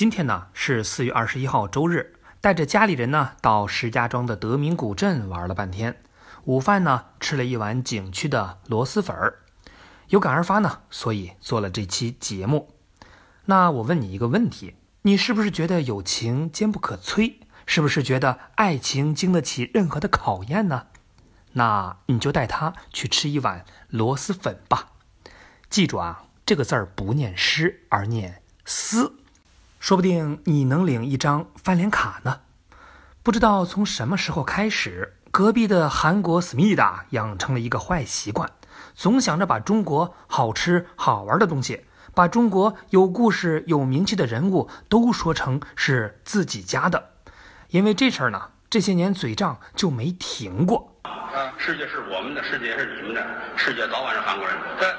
今天呢是四月二十一号周日，带着家里人呢到石家庄的德明古镇玩了半天。午饭呢吃了一碗景区的螺蛳粉儿，有感而发呢，所以做了这期节目。那我问你一个问题：你是不是觉得友情坚不可摧？是不是觉得爱情经得起任何的考验呢？那你就带他去吃一碗螺蛳粉吧。记住啊，这个字儿不念诗，而念思。说不定你能领一张翻脸卡呢。不知道从什么时候开始，隔壁的韩国思密达养成了一个坏习惯，总想着把中国好吃好玩的东西，把中国有故事有名气的人物都说成是自己家的。因为这事儿呢，这些年嘴仗就没停过。啊，世界是我们的，世界是你们的，世界早晚是韩国人的。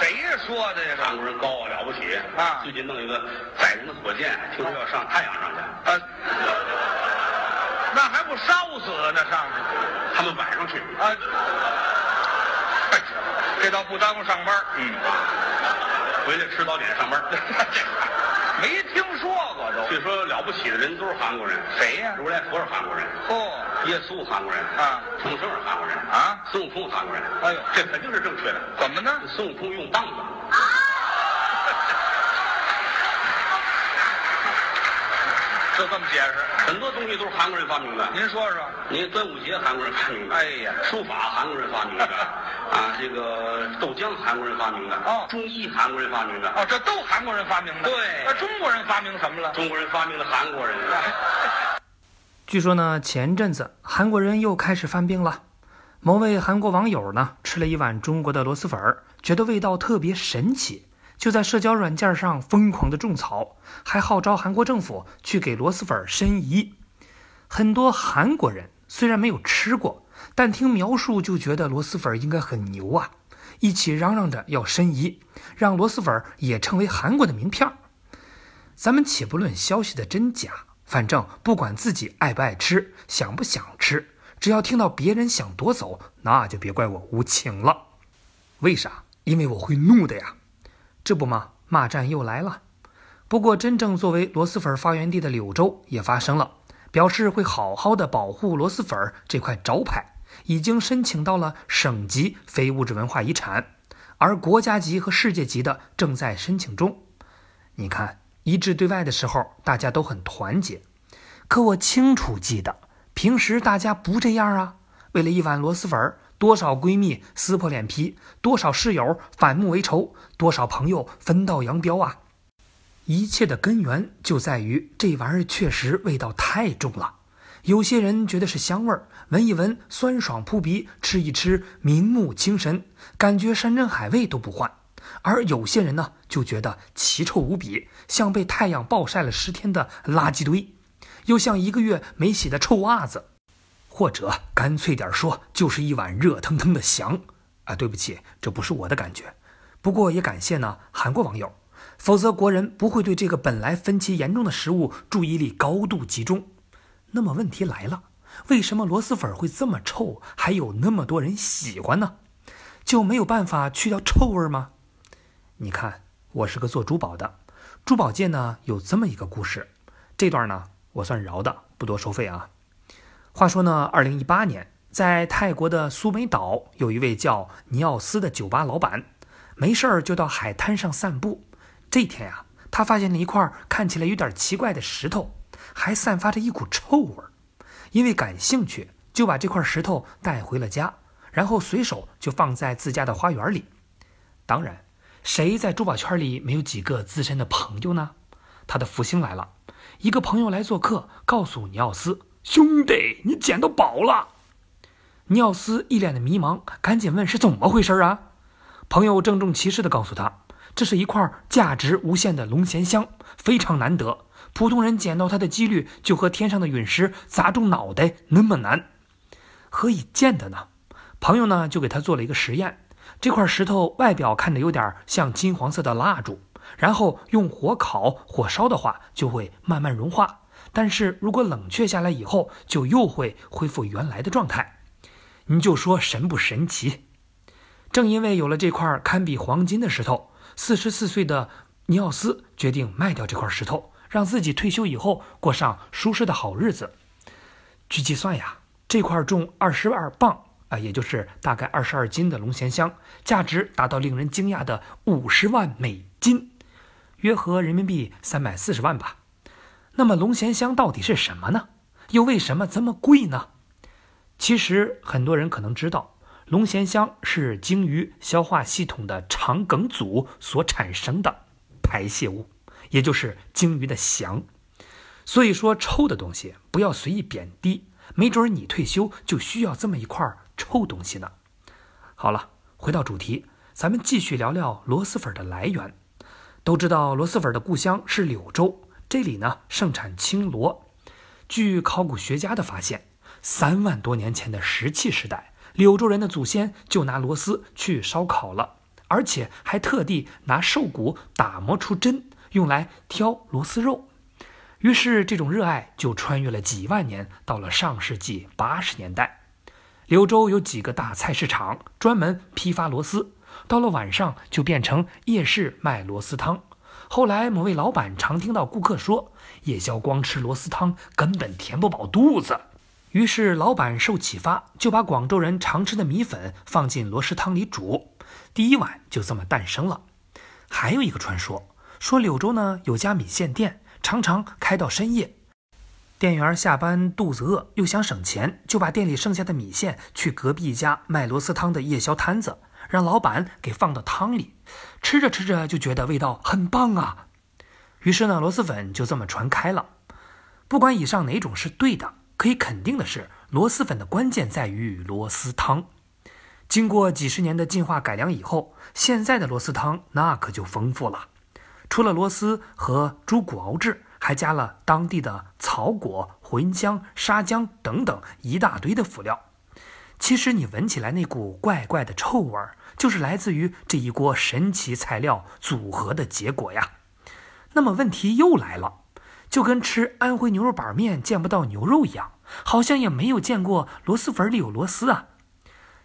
谁说的呀？韩国人高啊，了不起啊最近弄一个载人的火箭，听说要上太阳上去，啊，那还不烧死呢？上去他们晚上去。啊？哎这倒不耽误上班。嗯，回来吃早点上班。没听说过都。据说了不起的人都是韩国人，谁呀如来佛是韩国人，哦，耶稣韩国人啊，唐僧是韩国人啊孙悟空韩国人。哎呦这肯定是正确的。怎么呢？孙悟空用棒子，就这么解释。很多东西都是韩国人发明的。您说说。您端午节韩国人发明的，哎呀书法韩国人发明的，啊，这个豆浆韩国人发明的，哦中医韩国人发明的，哦，这都韩国人发明的。对那中国人发明什么了？中国人发明了韩国人。据说呢，前阵子韩国人又开始犯病了。某位韩国网友呢，吃了一碗中国的螺蛳粉儿，觉得味道特别神奇，就在社交软件上疯狂的种草，还号召韩国政府去给螺蛳粉申遗。很多韩国人虽然没有吃过，但听描述就觉得螺蛳粉应该很牛啊，一起嚷嚷着要申遗，让螺蛳粉也成为韩国的名片儿。咱们且不论消息的真假，反正不管自己爱不爱吃，想不想吃，只要听到别人想夺走，那就别怪我无情了。为啥？因为我会怒的呀！这不嘛，骂战又来了。不过，真正作为螺蛳粉发源地的柳州也发声了，表示会好好的保护螺蛳粉这块招牌，已经申请到了省级非物质文化遗产，而国家级和世界级的正在申请中。你看，一致对外的时候，大家都很团结。可我清楚记得，平时大家不这样啊。为了一碗螺蛳粉，多少闺蜜撕破脸皮，多少室友反目为仇，多少朋友分道扬镳啊！一切的根源就在于这玩意儿确实味道太重了。有些人觉得是香味，闻一闻酸爽扑鼻，吃一吃明目清神，感觉山珍海味都不换。而有些人呢，就觉得奇臭无比，像被太阳暴晒了十天的垃圾堆，又像一个月没洗的臭袜子，或者干脆点说，就是一碗热腾腾的翔。啊，对不起，这不是我的感觉。不过也感谢呢韩国网友，否则国人不会对这个本来分歧严重的食物注意力高度集中。那么问题来了，为什么螺蛳粉会这么臭，还有那么多人喜欢呢？就没有办法去掉臭味吗？你看，我是个做珠宝的，珠宝界呢有这么一个故事，这段呢我算饶的，不多收费啊。话说呢，二零一八年，在泰国的苏梅岛，有一位叫尼奥斯的酒吧老板，没事儿就到海滩上散步。这天呀、他发现了一块看起来有点奇怪的石头，还散发着一股臭味儿。因为感兴趣，就把这块石头带回了家，然后随手就放在自家的花园里。当然，谁在珠宝圈里没有几个资深的朋友呢？他的福星来了，一个朋友来做客，告诉尼奥斯：“兄弟，你捡到宝了。”尼奥斯一脸的迷茫，赶紧问是怎么回事啊？朋友郑重其事地告诉他，这是一块价值无限的龙涎香，非常难得，普通人捡到它的几率就和天上的陨石砸中脑袋那么难。何以见得呢？朋友呢就给他做了一个实验，这块石头外表看着有点像金黄色的蜡烛，然后用火烤、火烧的话就会慢慢融化，但是如果冷却下来以后，就又会恢复原来的状态。你就说神不神奇？正因为有了这块堪比黄金的石头，四十四岁的尼奥斯决定卖掉这块石头，让自己退休以后过上舒适的好日子。据计算呀，这块重二十二磅啊，也就是大概二十二斤的龙涎香，价值达到令人惊讶的五十万美金，约合人民币三百四十万吧。那么龙涎香到底是什么呢？又为什么这么贵呢？其实很多人可能知道，龙涎香是鲸鱼消化系统的肠梗阻所产生的排泄物，也就是鲸鱼的翔。所以说，臭的东西不要随意贬低，没准你退休就需要这么一块臭东西呢。好了，回到主题，咱们继续聊聊螺蛳粉的来源。都知道螺蛳粉的故乡是柳州，这里呢盛产青螺。据考古学家的发现。三万多年前的石器时代，柳州人的祖先就拿螺丝去烧烤了，而且还特地拿兽骨打磨出针，用来挑螺丝肉。于是，这种热爱就穿越了几万年，到了上世纪八十年代，柳州有几个大菜市场专门批发螺丝，到了晚上就变成夜市卖螺丝汤。后来，某位老板常听到顾客说，夜宵光吃螺丝汤根本填不饱肚子。于是，老板受启发，就把广州人常吃的米粉放进螺蛳汤里煮，第一碗就这么诞生了。还有一个传说，说柳州呢有家米线店，常常开到深夜，店员下班肚子饿又想省钱，就把店里剩下的米线去隔壁一家卖螺蛳汤的夜宵摊子，让老板给放到汤里，吃着吃着就觉得味道很棒啊。于是呢，螺蛳粉就这么传开了。不管以上哪种是对的。可以肯定的是，螺蛳粉的关键在于螺蛳汤。经过几十年的进化改良以后，现在的螺蛳汤那可就丰富了。除了螺丝和猪骨熬制，还加了当地的草果、茴香、沙姜等等一大堆的辅料。其实你闻起来那股怪怪的臭味儿，就是来自于这一锅神奇材料组合的结果呀。那么问题又来了。就跟吃安徽牛肉板面见不到牛肉一样，好像也没有见过螺蛳粉里有螺丝啊。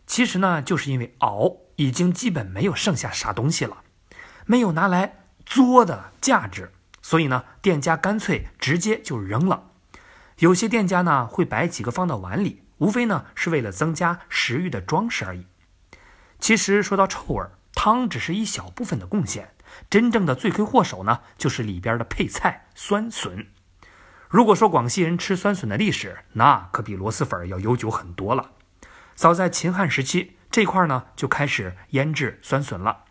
其实呢，就是因为熬已经基本没有剩下啥东西了，没有拿来做的价值，所以呢，店家干脆直接就扔了。有些店家呢会摆几个放到碗里，无非呢是为了增加食欲的装饰而已。其实说到臭味，汤只是一小部分的贡献。真正的罪魁祸首呢，就是里边的配菜酸笋。如果说广西人吃酸笋的历史，那可比螺蛳粉要悠久很多了。早在秦汉时期，这块呢就开始腌制酸笋了。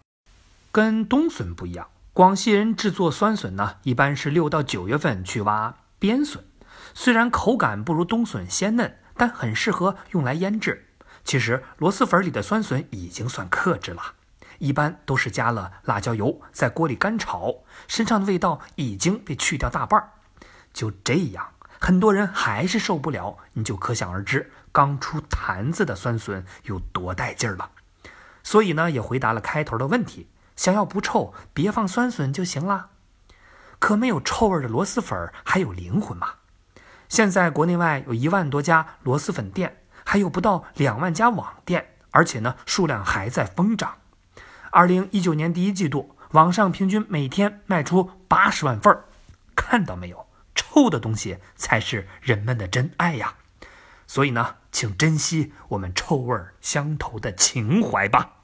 跟冬笋不一样，广西人制作酸笋呢，一般是六到九月份去挖边笋。虽然口感不如冬笋鲜嫩，但很适合用来腌制。其实螺蛳粉里的酸笋已经算克制了。一般都是加了辣椒油，在锅里干炒，身上的味道已经被去掉大半儿。就这样，很多人还是受不了，你就可想而知，刚出坛子的酸笋有多带劲儿了。所以呢，也回答了开头的问题：想要不臭，别放酸笋就行了。可没有臭味的螺蛳粉还有灵魂吗？现在国内外有一万多家螺蛳粉店，还有不到两万家网店，而且呢，数量还在疯涨。二零一九年第一季度，网上平均每天卖出八十万份儿，看到没有？臭的东西才是人们的真爱呀！所以呢，请珍惜我们臭味相投的情怀吧。